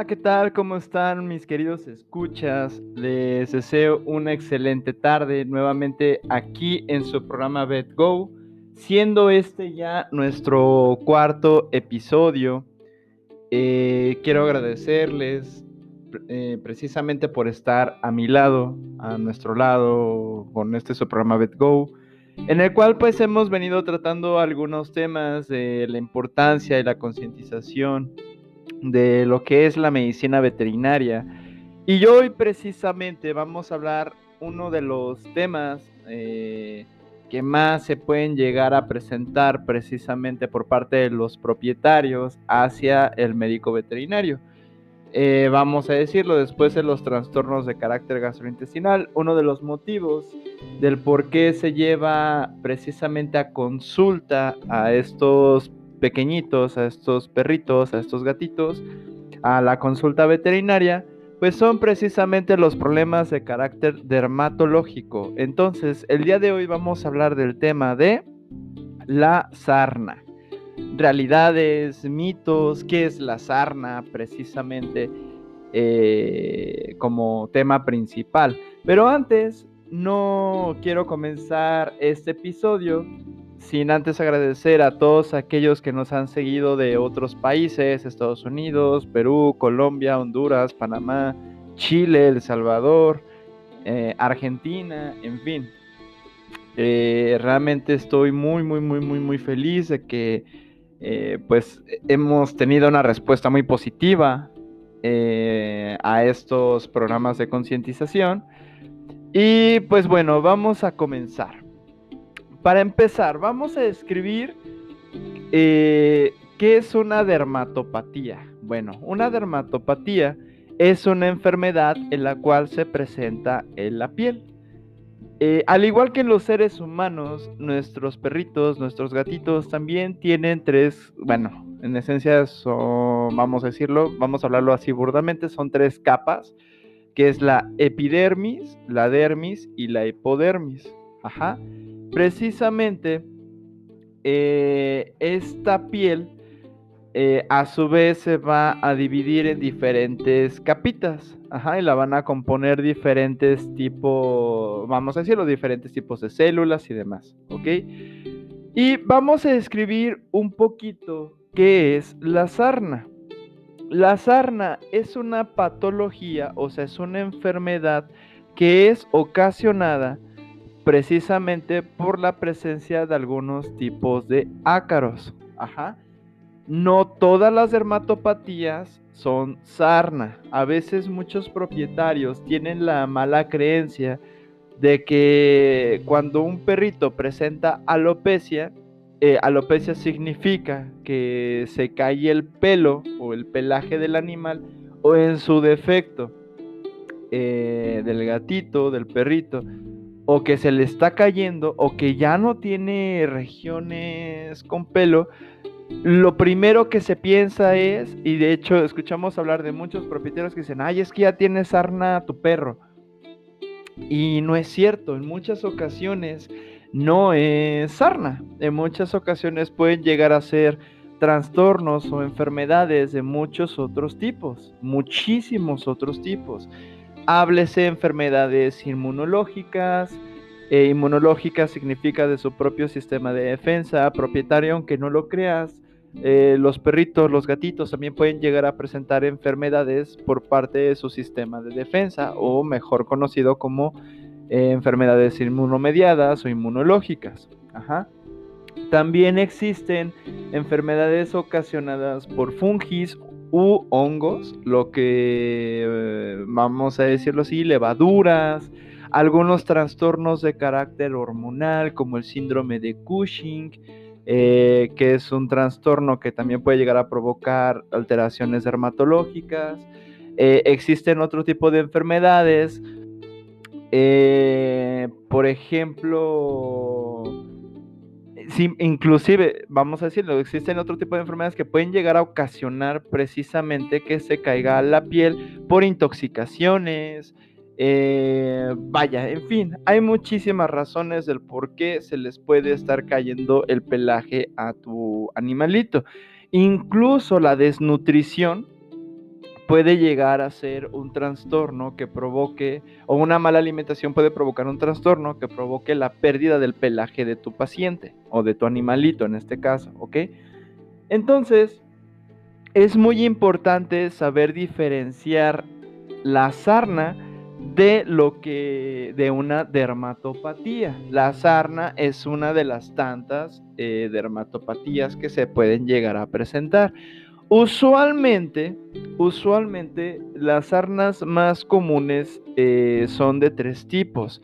Hola, ¿qué tal? ¿Cómo están mis queridos escuchas? Les deseo una excelente tarde nuevamente aquí en su programa BetGo, siendo este ya nuestro cuarto episodio. Eh, quiero agradecerles eh, precisamente por estar a mi lado, a nuestro lado, con este su programa BetGo, en el cual pues hemos venido tratando algunos temas de la importancia y la concientización de lo que es la medicina veterinaria. Y hoy precisamente vamos a hablar uno de los temas eh, que más se pueden llegar a presentar precisamente por parte de los propietarios hacia el médico veterinario. Eh, vamos a decirlo después de los trastornos de carácter gastrointestinal, uno de los motivos del por qué se lleva precisamente a consulta a estos pequeñitos, a estos perritos, a estos gatitos, a la consulta veterinaria, pues son precisamente los problemas de carácter dermatológico. Entonces, el día de hoy vamos a hablar del tema de la sarna. Realidades, mitos, qué es la sarna precisamente eh, como tema principal. Pero antes, no quiero comenzar este episodio sin antes agradecer a todos aquellos que nos han seguido de otros países, Estados Unidos, Perú, Colombia, Honduras, Panamá, Chile, El Salvador, eh, Argentina, en fin. Eh, realmente estoy muy, muy, muy, muy, muy feliz de que eh, pues hemos tenido una respuesta muy positiva a estos programas de concientización. Y pues bueno, vamos a comenzar. Para empezar, vamos a describir eh, qué es una dermatopatía. Bueno, una dermatopatía es una enfermedad en la cual se presenta en la piel. Eh, al igual que en los seres humanos, nuestros perritos, nuestros gatitos también tienen tres, bueno, en esencia son, vamos a decirlo, vamos a hablarlo así burdamente, son tres capas, que es la epidermis, la dermis y la hipodermis. Ajá precisamente eh, esta piel eh, a su vez se va a dividir en diferentes capitas. Ajá, y la van a componer diferentes tipos, vamos a decirlo, diferentes tipos de células y demás. ¿Ok? Y vamos a describir un poquito qué es la sarna. La sarna es una patología, o sea, es una enfermedad que es ocasionada precisamente por la presencia de algunos tipos de ácaros. Ajá. No todas las dermatopatías son sarna. A veces muchos propietarios tienen la mala creencia de que cuando un perrito presenta alopecia, eh, alopecia significa que se cae el pelo o el pelaje del animal o en su defecto eh, del gatito, del perrito, o que se le está cayendo o que ya no tiene regiones con pelo, lo primero que se piensa es, y de hecho escuchamos hablar de muchos propietarios que dicen, ay, es que ya tiene sarna tu perro. Y no es cierto, en muchas ocasiones no es sarna, en muchas ocasiones pueden llegar a ser trastornos o enfermedades de muchos otros tipos, muchísimos otros tipos. Háblese enfermedades inmunológicas. Eh, inmunológica significa de su propio sistema de defensa. Propietario, aunque no lo creas, eh, los perritos, los gatitos también pueden llegar a presentar enfermedades por parte de su sistema de defensa o mejor conocido como eh, enfermedades inmunomediadas o inmunológicas. También existen enfermedades ocasionadas por fungis u hongos, lo que eh, vamos a decirlo así, levaduras, algunos trastornos de carácter hormonal como el síndrome de Cushing, eh, que es un trastorno que también puede llegar a provocar alteraciones dermatológicas. Eh, existen otro tipo de enfermedades, por ejemplo, inclusive, vamos a decirlo, existen otro tipo de enfermedades que pueden llegar a ocasionar precisamente que se caiga la piel por intoxicaciones. Eh, vaya, en fin, hay muchísimas razones del por qué se les puede estar cayendo el pelaje a tu animalito. Incluso la desnutrición puede llegar a ser un trastorno que provoque, o una mala alimentación puede provocar un trastorno que provoque la pérdida del pelaje de tu paciente o de tu animalito en este caso, ¿ok? Entonces, es muy importante saber diferenciar la sarna de lo que de una dermatopatía. La sarna es una de las tantas eh, dermatopatías que se pueden llegar a presentar. Usualmente, usualmente las sarnas más comunes eh, son de tres tipos.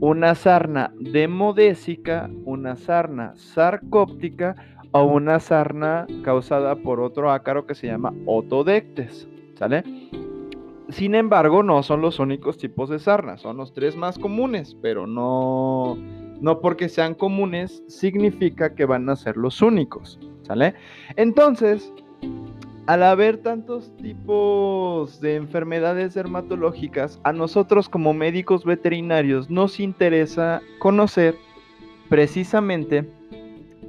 Una sarna demodésica, una sarna sarcóptica o una sarna causada por otro ácaro que se llama otodectes. ¿Sale? Sin embargo, no son los únicos tipos de sarna, son los tres más comunes, pero no, no porque sean comunes significa que van a ser los únicos. ¿Sale? Entonces, al haber tantos tipos de enfermedades dermatológicas, a nosotros como médicos veterinarios nos interesa conocer precisamente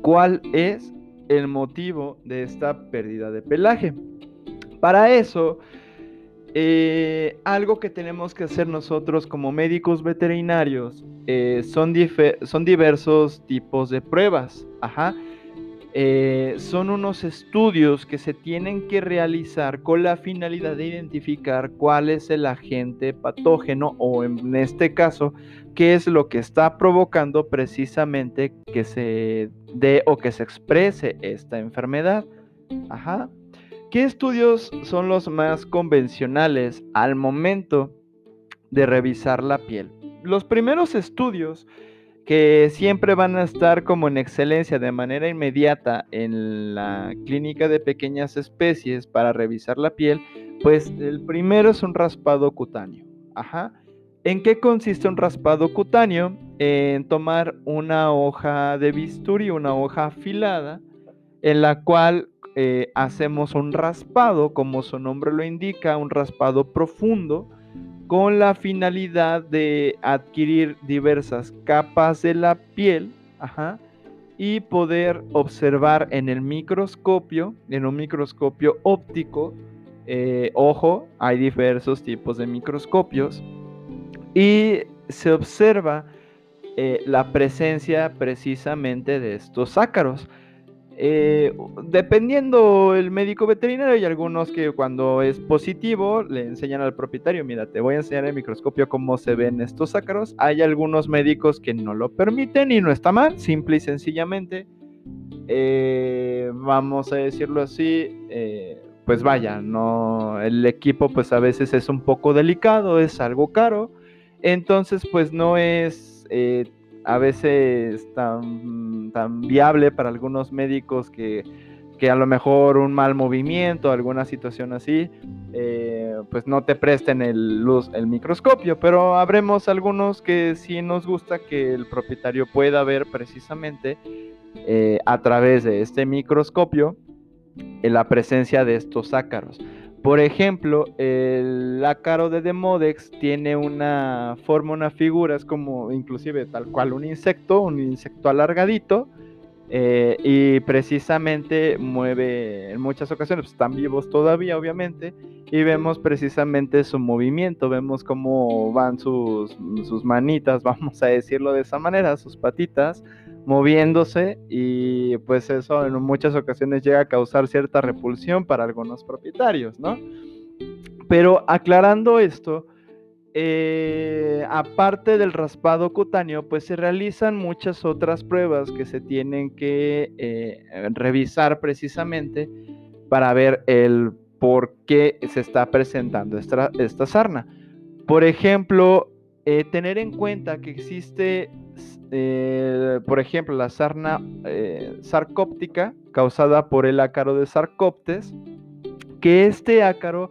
cuál es el motivo de esta pérdida de pelaje. Para eso, eh, algo que tenemos que hacer nosotros como médicos veterinarios eh, son, son diversos tipos de pruebas. Ajá. Eh, son unos estudios que se tienen que realizar con la finalidad de identificar cuál es el agente patógeno o en este caso, qué es lo que está provocando precisamente que se dé o que se exprese esta enfermedad. Ajá. ¿Qué estudios son los más convencionales al momento de revisar la piel? Los primeros estudios que siempre van a estar como en excelencia de manera inmediata en la clínica de pequeñas especies para revisar la piel, pues el primero es un raspado cutáneo. Ajá. ¿En qué consiste un raspado cutáneo? En tomar una hoja de bisturí, una hoja afilada, en la cual eh, hacemos un raspado, como su nombre lo indica, un raspado profundo, con la finalidad de adquirir diversas capas de la piel y poder observar en el microscopio, en un microscopio óptico, eh, ojo, hay diversos tipos de microscopios, y se observa eh, la presencia precisamente de estos ácaros. Eh, dependiendo el médico veterinario, hay algunos que cuando es positivo le enseñan al propietario, mira, te voy a enseñar en el microscopio cómo se ven estos ácaros. Hay algunos médicos que no lo permiten y no está mal, simple y sencillamente. Eh, vamos a decirlo así, eh, pues vaya, no, el equipo pues a veces es un poco delicado, es algo caro, entonces pues no es a veces tan, tan viable para algunos médicos que, a lo mejor un mal movimiento, alguna situación así, eh, pues no te presten el, luz, el microscopio, pero habremos algunos que sí nos gusta que el propietario pueda ver precisamente eh, a través de este microscopio eh, la presencia de estos ácaros. Por ejemplo, el ácaro de Demodex tiene una forma, una figura, es como inclusive tal cual un insecto, un insecto alargadito, eh, y precisamente mueve en muchas ocasiones, pues, están vivos todavía obviamente, y vemos precisamente su movimiento, vemos cómo van sus, sus manitas, vamos a decirlo de esa manera, sus patitas, moviéndose y pues eso en muchas ocasiones llega a causar cierta repulsión para algunos propietarios, ¿no? Pero aclarando esto, eh, aparte del raspado cutáneo, pues se realizan muchas otras pruebas que se tienen que eh, revisar precisamente para ver el por qué se está presentando esta, esta sarna. Por ejemplo, eh, tener en cuenta que existe eh, por ejemplo, la sarna eh, sarcóptica causada por el ácaro de Sarcoptes, que este ácaro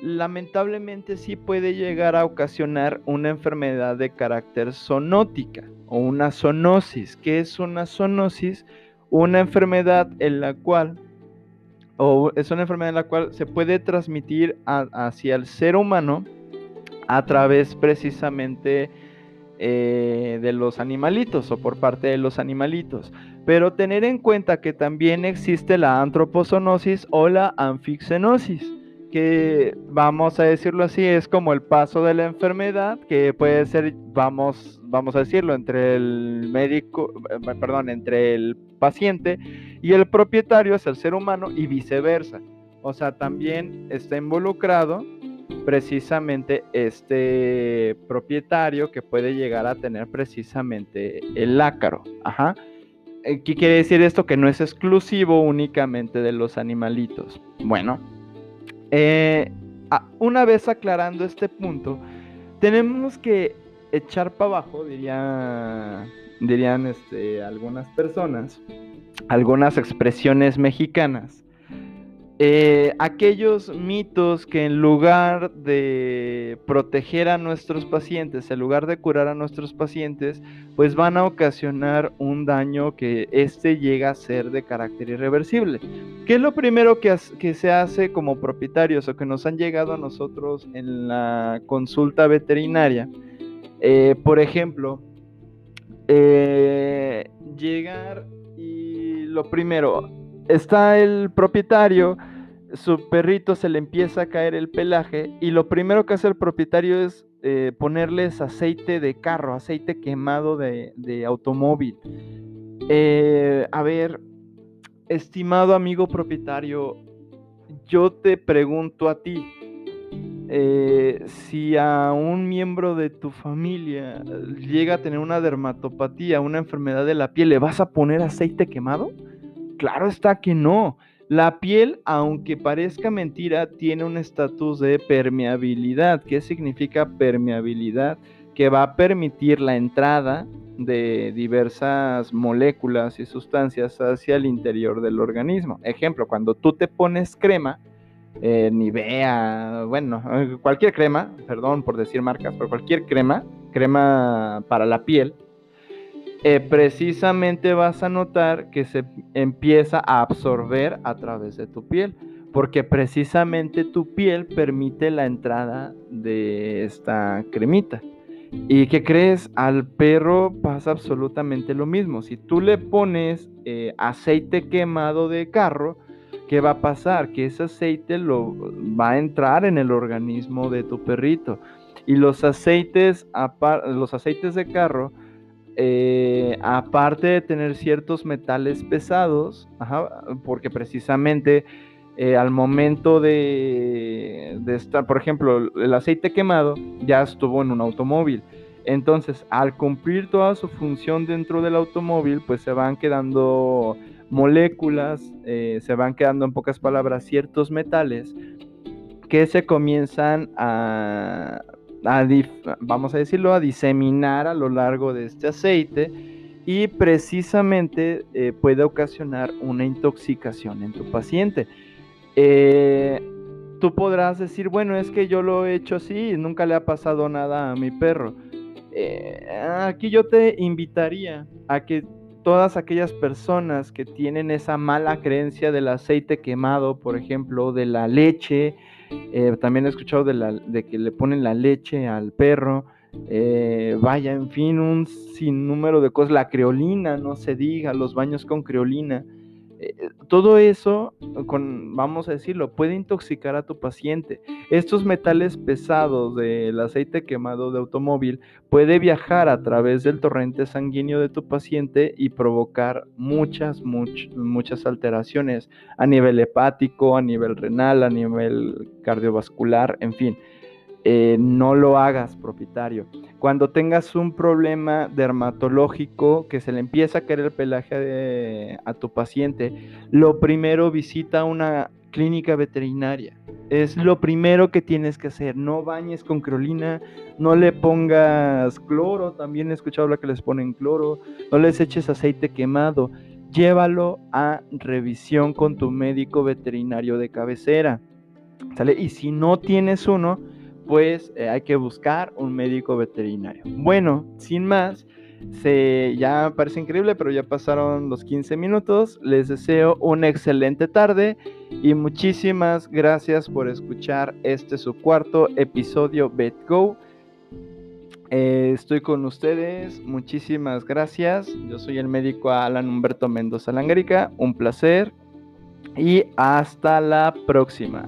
lamentablemente sí puede llegar a ocasionar una enfermedad de carácter sonótica o una zoonosis. ¿Qué es una zoonosis? Una enfermedad en la cual, o es una enfermedad en la cual se puede transmitir hacia el ser humano a través precisamente eh, de los animalitos o por parte de los animalitos. Pero tener en cuenta que también existe la antropozoonosis o la anfixenosis. que vamos a decirlo así, es como el paso de la enfermedad, que puede ser, vamos, vamos a decirlo, entre el médico, eh, perdón, entre el paciente y el propietario es el ser humano y viceversa. O sea, también está involucrado precisamente este propietario que puede llegar a tener precisamente el ácaro. Ajá. Eh, ¿Qué quiere decir esto? Que no es exclusivo únicamente de los animalitos. Bueno, eh, una vez aclarando este punto, tenemos que echar para abajo, dirían este, algunas personas, algunas expresiones mexicanas, eh, aquellos mitos que en lugar de proteger a nuestros pacientes, en lugar de curar a nuestros pacientes, pues van a ocasionar un daño que este llega a ser de carácter irreversible. ¿Qué es lo primero que, se hace como propietarios o que nos han llegado a nosotros en la consulta veterinaria? Eh, por ejemplo, eh, llegar y lo primero, está el propietario, su perrito se le empieza a caer el pelaje y lo primero que hace el propietario es eh, ponerles aceite de carro, aceite quemado de, automóvil. Eh, a ver, estimado amigo propietario, yo te pregunto a ti, eh, si a un miembro de tu familia llega a tener una dermatopatía, una enfermedad de la piel, ¿le vas a poner aceite quemado? Claro está que no. La piel, aunque parezca mentira, tiene un estatus de permeabilidad. ¿Qué significa permeabilidad? Que va a permitir la entrada de diversas moléculas y sustancias hacia el interior del organismo. Ejemplo, cuando tú te pones crema, eh, Nivea, bueno, cualquier crema, perdón por decir marcas, pero cualquier crema, crema para la piel, eh, precisamente vas a notar que se empieza a absorber a través de tu piel, porque precisamente tu piel permite la entrada de esta cremita. ¿Y qué crees? Al perro pasa absolutamente lo mismo. Si tú le pones eh, aceite quemado de carro, ¿qué va a pasar? Que ese aceite lo va a entrar en el organismo de tu perrito. Y los aceites, los aceites de carro, eh, aparte de tener ciertos metales pesados, porque precisamente eh, al momento de, estar, por ejemplo, el aceite quemado ya estuvo en un automóvil. Entonces, al cumplir toda su función dentro del automóvil, pues se van quedando moléculas, eh, se van quedando en pocas palabras ciertos metales que se comienzan a vamos a decirlo, a diseminar a lo largo de este aceite y precisamente eh, puede ocasionar una intoxicación en tu paciente. Eh, tú podrás decir, bueno, es que yo lo he hecho así y nunca le ha pasado nada a mi perro. Eh, aquí yo te invitaría a que todas aquellas personas que tienen esa mala creencia del aceite quemado, por ejemplo, de la leche, eh, también he escuchado de, que le ponen la leche al perro. Eh, vaya, en fin, un sinnúmero de cosas. La creolina, no se diga, los baños con creolina. Eh, todo eso, vamos a decirlo, puede intoxicar a tu paciente. Estos metales pesados del aceite quemado de automóvil puede viajar a través del torrente sanguíneo de tu paciente y provocar muchas, muchas alteraciones a nivel hepático, a nivel renal, a nivel cardiovascular, en fin. Eh, no lo hagas propietario. Cuando tengas un problema dermatológico que se le empieza a caer el pelaje a tu paciente, lo primero visita una clínica veterinaria. Es lo primero que tienes que hacer. No bañes con creolina, no le pongas cloro, también he escuchado la que les ponen cloro, no les eches aceite quemado. Llévalo a revisión con tu médico veterinario de cabecera. ¿Sale? Y si no tienes uno, pues eh, hay que buscar un médico veterinario. Bueno, sin más, se, ya parece increíble, pero ya pasaron los 15 minutos. Les deseo una excelente tarde y muchísimas gracias por escuchar este su cuarto episodio BetGo. Eh, estoy con ustedes, muchísimas gracias. Yo soy el médico Alan Humberto Mendoza Langarica, un placer y hasta la próxima.